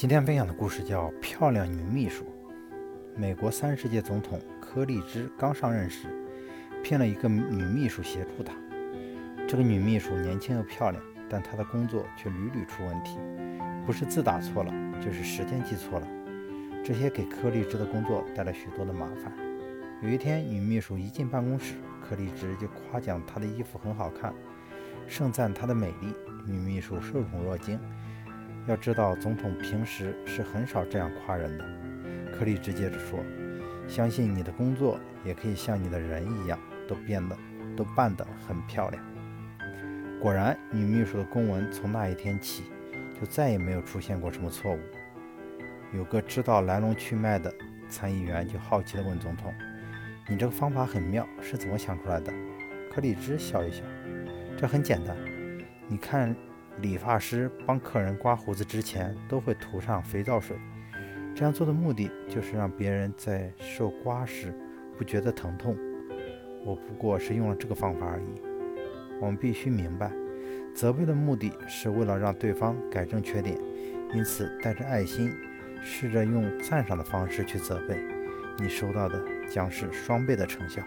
今天分享的故事叫《漂亮女秘书》。美国三十届总统柯立芝刚上任时，聘了一个女秘书协助他。这个女秘书年轻又漂亮，但她的工作却屡屡出问题，不是字打错了，就是时间记错了。这些给柯立芝的工作带来许多的麻烦。有一天，女秘书一进办公室，柯立芝就夸奖她的衣服很好看，盛赞她的美丽。女秘书受宠若惊。要知道，总统平时是很少这样夸人的。柯立芝接着说：“相信你的工作也可以像你的人一样，都变得都办得很漂亮。”果然，女秘书的公文从那一天起就再也没有出现过什么错误。有个知道来龙去脉的参议员就好奇地问总统：“你这个方法很妙，是怎么想出来的？”柯立芝笑一笑：“这很简单，你看。”理发师帮客人刮胡子之前都会涂上肥皂水，这样做的目的就是让别人在受刮时不觉得疼痛。我不过是用了这个方法而已。我们必须明白，责备的目的是为了让对方改正缺点，因此带着爱心，试着用赞赏的方式去责备，你收到的将是双倍的成效。